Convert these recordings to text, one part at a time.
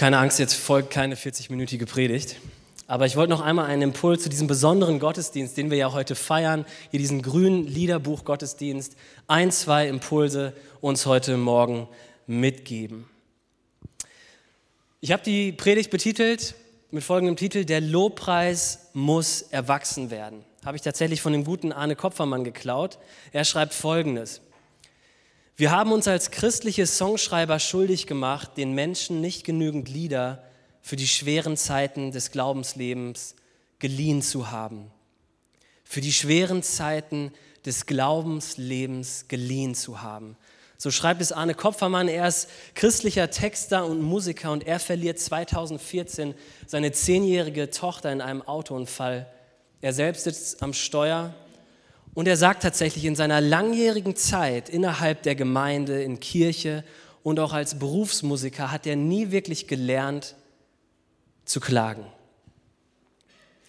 Keine Angst, jetzt folgt keine 40-minütige Predigt. Aber ich wollte noch einmal einen Impuls zu diesem besonderen Gottesdienst, den wir ja heute feiern, hier diesen grünen Liederbuch-Gottesdienst, ein, zwei Impulse uns heute Morgen mitgeben. Ich habe die Predigt betitelt mit folgendem Titel, Der Lobpreis muss erwachsen werden. Habe ich tatsächlich von dem guten Arne Kopfermann geklaut. Er schreibt folgendes. Wir haben uns als christliche Songschreiber schuldig gemacht, den Menschen nicht genügend Lieder für die schweren Zeiten des Glaubenslebens geliehen zu haben. Für die schweren Zeiten des Glaubenslebens geliehen zu haben. So schreibt es Arne Kopfermann. Er ist christlicher Texter und Musiker und er verliert 2014 seine zehnjährige Tochter in einem Autounfall. Er selbst sitzt am Steuer und er sagt tatsächlich, in seiner langjährigen Zeit innerhalb der Gemeinde, in Kirche und auch als Berufsmusiker hat er nie wirklich gelernt zu klagen.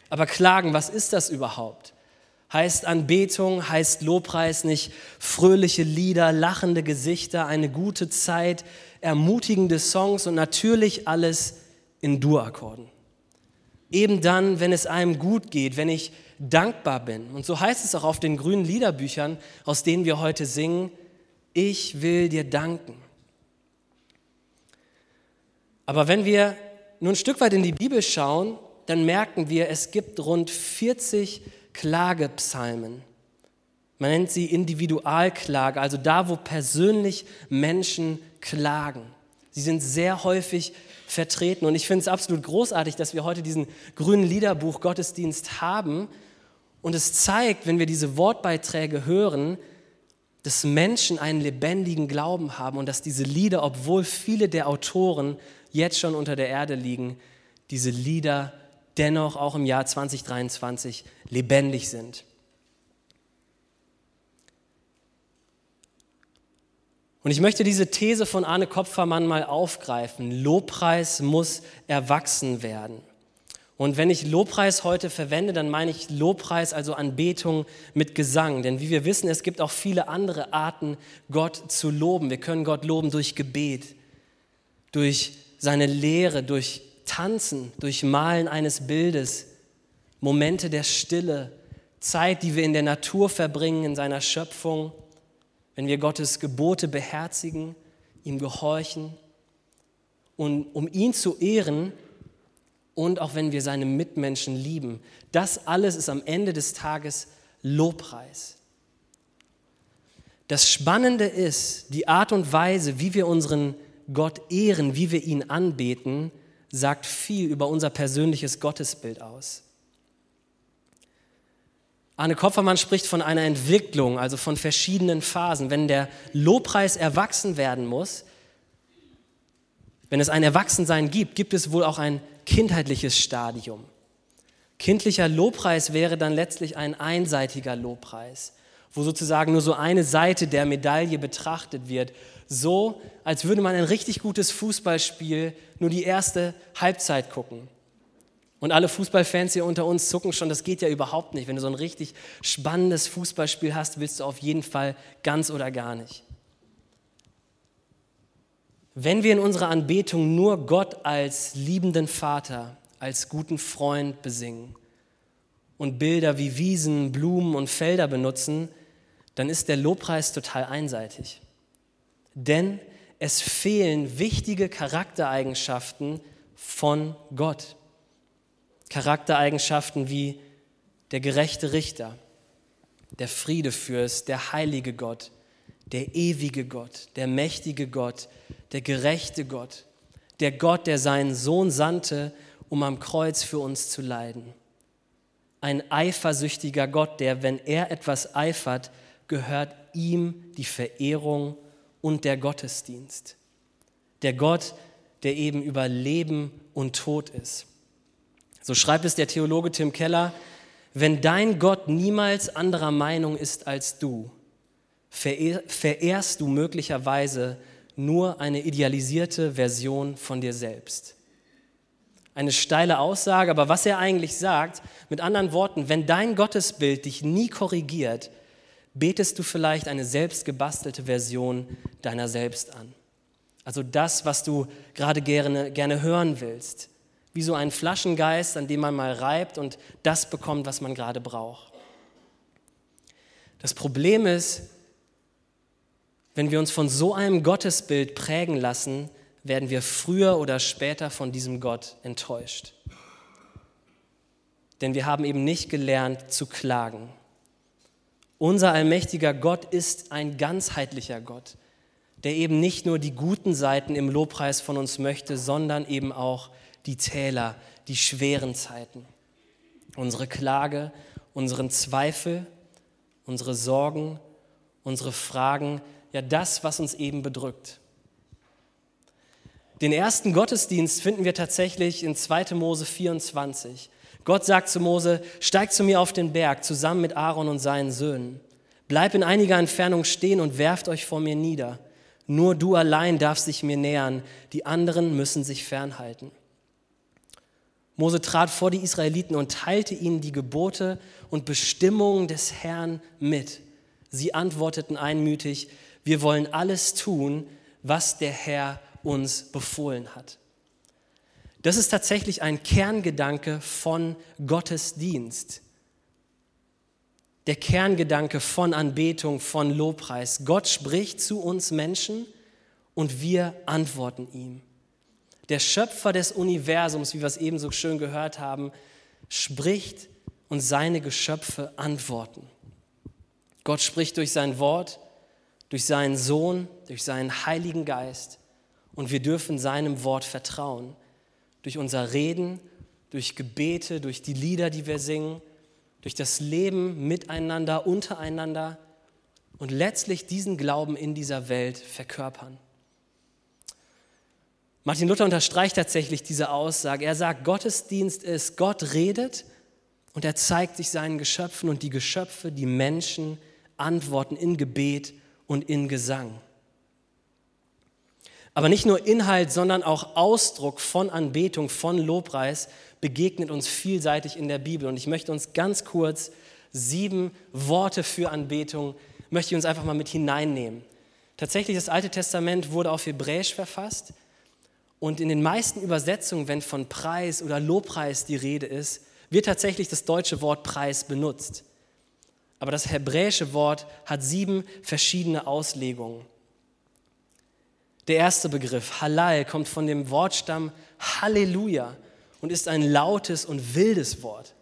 Aber klagen, was ist das überhaupt? Heißt Anbetung, heißt Lobpreis nicht fröhliche Lieder, lachende Gesichter, eine gute Zeit, ermutigende Songs und natürlich alles in Dur-Akkorden. Eben dann, wenn es einem gut geht, wenn ich dankbar bin. Und so heißt es auch auf den grünen Liederbüchern, aus denen wir heute singen, ich will dir danken. Aber wenn wir nur ein Stück weit in die Bibel schauen, dann merken wir, es gibt rund 40 Klagepsalmen. Man nennt sie Individualklage, also da, wo persönlich Menschen klagen. Sie sind sehr häufig vertreten und ich finde es absolut großartig, dass wir heute diesen grünen Liederbuch Gottesdienst haben, und es zeigt, wenn wir diese Wortbeiträge hören, dass Menschen einen lebendigen Glauben haben und dass diese Lieder, obwohl viele der Autoren jetzt schon unter der Erde liegen, diese Lieder dennoch auch im Jahr 2023 lebendig sind. Und ich möchte diese These von Arne Kopfermann mal aufgreifen. Lobpreis muss erwachsen werden. Und wenn ich Lobpreis heute verwende, dann meine ich Lobpreis, also Anbetung mit Gesang. Denn wie wir wissen, es gibt auch viele andere Arten, Gott zu loben. Wir können Gott loben durch Gebet, durch seine Lehre, durch Tanzen, durch Malen eines Bildes, Momente der Stille, Zeit, die wir in der Natur verbringen, in seiner Schöpfung, wenn wir Gottes Gebote beherzigen, ihm gehorchen. Und um ihn zu ehren, und auch wenn wir seine Mitmenschen lieben. Das alles ist am Ende des Tages Lobpreis. Das Spannende ist, die Art und Weise, wie wir unseren Gott ehren, wie wir ihn anbeten, sagt viel über unser persönliches Gottesbild aus. Arne Kopfermann spricht von einer Entwicklung, also von verschiedenen Phasen. Wenn der Lobpreis erwachsen werden muss, wenn es ein Erwachsensein gibt, gibt es wohl auch ein kindheitliches Stadium. Kindlicher Lobpreis wäre dann letztlich ein einseitiger Lobpreis, wo sozusagen nur so eine Seite der Medaille betrachtet wird, so als würde man ein richtig gutes Fußballspiel nur die erste Halbzeit gucken. Und alle Fußballfans hier unter uns zucken schon, das geht ja überhaupt nicht. Wenn du so ein richtig spannendes Fußballspiel hast, willst du auf jeden Fall ganz oder gar nicht. Wenn wir in unserer Anbetung nur Gott als liebenden Vater, als guten Freund besingen und Bilder wie Wiesen, Blumen und Felder benutzen, dann ist der Lobpreis total einseitig. Denn es fehlen wichtige Charaktereigenschaften von Gott. Charaktereigenschaften wie der gerechte Richter, der Friedefürst, der heilige Gott, der ewige Gott, der mächtige Gott, der gerechte Gott, der Gott, der seinen Sohn sandte, um am Kreuz für uns zu leiden. Ein eifersüchtiger Gott, der, wenn er etwas eifert, gehört ihm die Verehrung und der Gottesdienst. Der Gott, der eben über Leben und Tod ist. So schreibt es der Theologe Tim Keller, wenn dein Gott niemals anderer Meinung ist als du, verehrst du möglicherweise nur eine idealisierte Version von dir selbst. Eine steile Aussage, aber was er eigentlich sagt, mit anderen Worten, wenn dein Gottesbild dich nie korrigiert, betest du vielleicht eine selbstgebastelte Version deiner selbst an. Also das, was du gerade gerne, gerne hören willst. Wie so ein Flaschengeist, an dem man mal reibt und das bekommt, was man gerade braucht. Das Problem ist, wenn wir uns von so einem Gottesbild prägen lassen, werden wir früher oder später von diesem Gott enttäuscht. Denn wir haben eben nicht gelernt zu klagen. Unser allmächtiger Gott ist ein ganzheitlicher Gott, der eben nicht nur die guten Seiten im Lobpreis von uns möchte, sondern eben auch die Täler, die schweren Zeiten. Unsere Klage, unseren Zweifel, unsere Sorgen, unsere Fragen, ja das, was uns eben bedrückt. Den ersten Gottesdienst finden wir tatsächlich in 2. Mose 24. Gott sagt zu Mose, steig zu mir auf den Berg zusammen mit Aaron und seinen Söhnen. Bleib in einiger Entfernung stehen und werft euch vor mir nieder. Nur du allein darfst dich mir nähern, die anderen müssen sich fernhalten. Mose trat vor die Israeliten und teilte ihnen die Gebote und Bestimmungen des Herrn mit. Sie antworteten einmütig, wir wollen alles tun, was der Herr uns befohlen hat. Das ist tatsächlich ein Kerngedanke von Gottesdienst. Der Kerngedanke von Anbetung, von Lobpreis. Gott spricht zu uns Menschen und wir antworten ihm. Der Schöpfer des Universums, wie wir es eben so schön gehört haben, spricht und seine Geschöpfe antworten. Gott spricht durch sein Wort, durch seinen Sohn, durch seinen Heiligen Geist und wir dürfen seinem Wort vertrauen. Durch unser Reden, durch Gebete, durch die Lieder, die wir singen, durch das Leben miteinander, untereinander und letztlich diesen Glauben in dieser Welt verkörpern. Martin Luther unterstreicht tatsächlich diese Aussage. Er sagt, Gottesdienst ist, Gott redet und er zeigt sich seinen Geschöpfen und die Geschöpfe, die Menschen, antworten in Gebet und in Gesang. Aber nicht nur Inhalt, sondern auch Ausdruck von Anbetung, von Lobpreis begegnet uns vielseitig in der Bibel. Und ich möchte uns ganz kurz sieben Worte für Anbetung, möchte ich uns einfach mal mit hineinnehmen. Tatsächlich, das Alte Testament wurde auf Hebräisch verfasst. Und in den meisten Übersetzungen, wenn von Preis oder Lobpreis die Rede ist, wird tatsächlich das deutsche Wort Preis benutzt. Aber das hebräische Wort hat sieben verschiedene Auslegungen. Der erste Begriff, Halal, kommt von dem Wortstamm Halleluja und ist ein lautes und wildes Wort.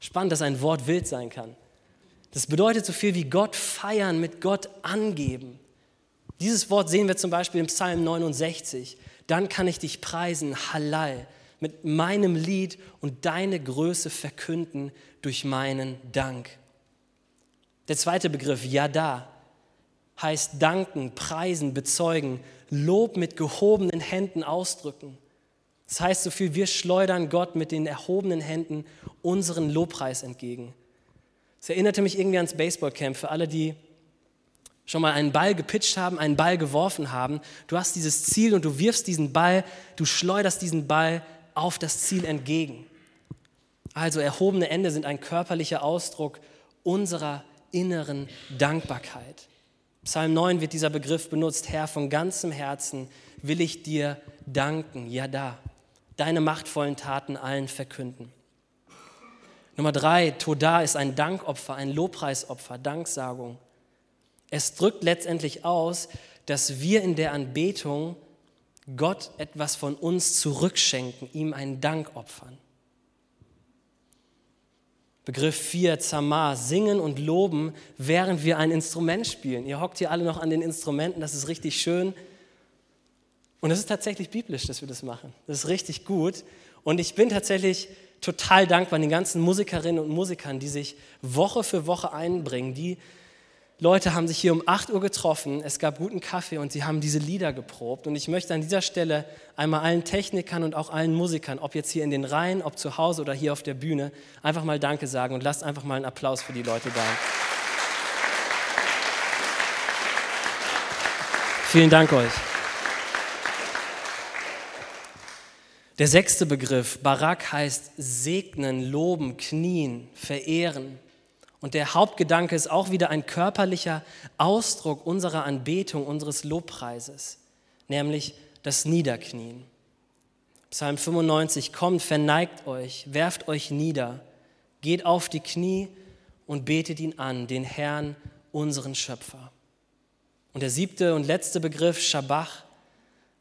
Spannend, dass ein Wort wild sein kann. Das bedeutet so viel wie Gott feiern, mit Gott angeben. Dieses Wort sehen wir zum Beispiel im Psalm 69. Dann kann ich dich preisen, Halal, mit meinem Lied und deine Größe verkünden durch meinen Dank. Der zweite Begriff, Yada, heißt danken, preisen, bezeugen, Lob mit gehobenen Händen ausdrücken. Das heißt so viel, wir schleudern Gott mit den erhobenen Händen unseren Lobpreis entgegen. Es erinnerte mich irgendwie ans Baseballcamp für alle, die schon mal einen Ball gepitcht haben, einen Ball geworfen haben. Du hast dieses Ziel und du wirfst diesen Ball, du schleuderst diesen Ball auf das Ziel entgegen. Also erhobene Hände sind ein körperlicher Ausdruck unserer inneren Dankbarkeit. Psalm 9 wird dieser Begriff benutzt, Herr, von ganzem Herzen will ich dir danken, ja da, deine machtvollen Taten allen verkünden. Nummer drei, Toda ist ein Dankopfer, ein Lobpreisopfer, Danksagung. Es drückt letztendlich aus, dass wir in der Anbetung Gott etwas von uns zurückschenken, ihm einen Dank opfern. Begriff 4, Zamar, singen und loben, während wir ein Instrument spielen. Ihr hockt hier alle noch an den Instrumenten, das ist richtig schön. Und es ist tatsächlich biblisch, dass wir das machen. Das ist richtig gut. Und ich bin tatsächlich total dankbar den ganzen Musikerinnen und Musikern, die sich Woche für Woche einbringen, die Leute haben sich hier um 8 Uhr getroffen, es gab guten Kaffee und sie haben diese Lieder geprobt. Und ich möchte an dieser Stelle einmal allen Technikern und auch allen Musikern, ob jetzt hier in den Reihen, ob zu Hause oder hier auf der Bühne, einfach mal Danke sagen und lasst einfach mal einen Applaus für die Leute da. Vielen Dank euch. Der sechste Begriff, Barak heißt segnen, loben, knien, verehren. Und der Hauptgedanke ist auch wieder ein körperlicher Ausdruck unserer Anbetung, unseres Lobpreises. nämlich das Niederknien. Psalm 95, kommt, verneigt euch, werft euch nieder, geht auf die Knie und betet ihn an, den Herrn, unseren Schöpfer. Und der siebte und letzte Begriff, Schabbach,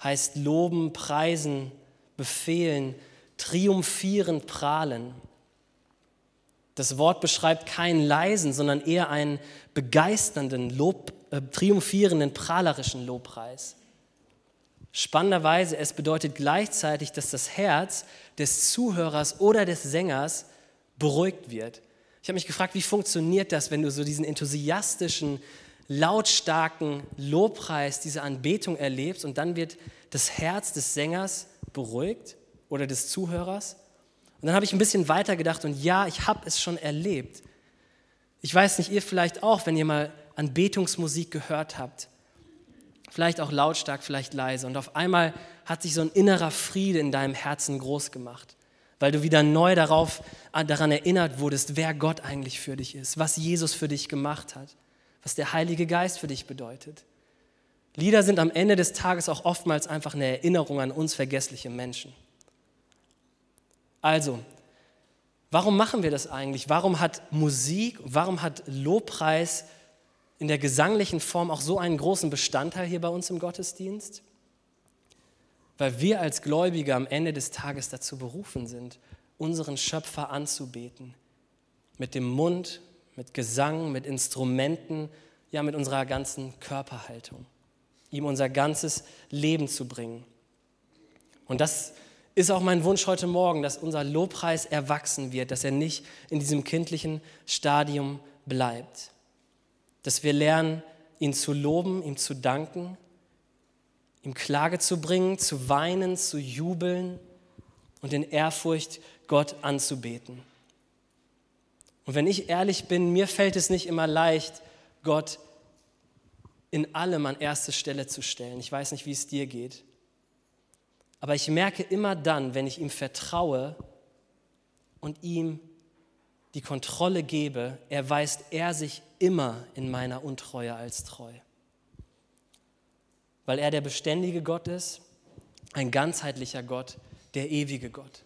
heißt loben, preisen, befehlen, triumphieren, prahlen. Das Wort beschreibt keinen leisen, sondern eher einen begeisternden, Lob, äh, triumphierenden, prahlerischen Lobpreis. Spannenderweise, es bedeutet gleichzeitig, dass das Herz des Zuhörers oder des Sängers beruhigt wird. Ich habe mich gefragt, wie funktioniert das, wenn du so diesen enthusiastischen, lautstarken Lobpreis, diese Anbetung erlebst und dann wird das Herz des Sängers beruhigt oder des Zuhörers? Und dann habe ich ein bisschen weiter gedacht und ja, ich habe es schon erlebt. Ich weiß nicht, ihr vielleicht auch, wenn ihr mal Anbetungsmusik gehört habt. Vielleicht auch lautstark, vielleicht leise. Und auf einmal hat sich so ein innerer Friede in deinem Herzen groß gemacht, weil du wieder neu darauf, daran erinnert wurdest, wer Gott eigentlich für dich ist, was Jesus für dich gemacht hat, was der Heilige Geist für dich bedeutet. Lieder sind am Ende des Tages auch oftmals einfach eine Erinnerung an uns vergessliche Menschen. Also, warum machen wir das eigentlich? Warum hat Musik, warum hat Lobpreis in der gesanglichen Form auch so einen großen Bestandteil hier bei uns im Gottesdienst? Weil wir als Gläubige am Ende des Tages dazu berufen sind, unseren Schöpfer anzubeten. Mit dem Mund, mit Gesang, mit Instrumenten, ja mit unserer ganzen Körperhaltung. Ihm unser ganzes Leben zu bringen. Und das ist auch mein Wunsch heute Morgen, dass unser Lobpreis erwachsen wird, dass er nicht in diesem kindlichen Stadium bleibt. Dass wir lernen, ihn zu loben, ihm zu danken, ihm Klage zu bringen, zu weinen, zu jubeln und in Ehrfurcht Gott anzubeten. Und wenn ich ehrlich bin, mir fällt es nicht immer leicht, Gott in allem an erste Stelle zu stellen. Ich weiß nicht, wie es dir geht. Aber ich merke immer dann, wenn ich ihm vertraue und ihm die Kontrolle gebe, erweist er sich immer in meiner Untreue als treu. Weil er der beständige Gott ist, ein ganzheitlicher Gott, der ewige Gott.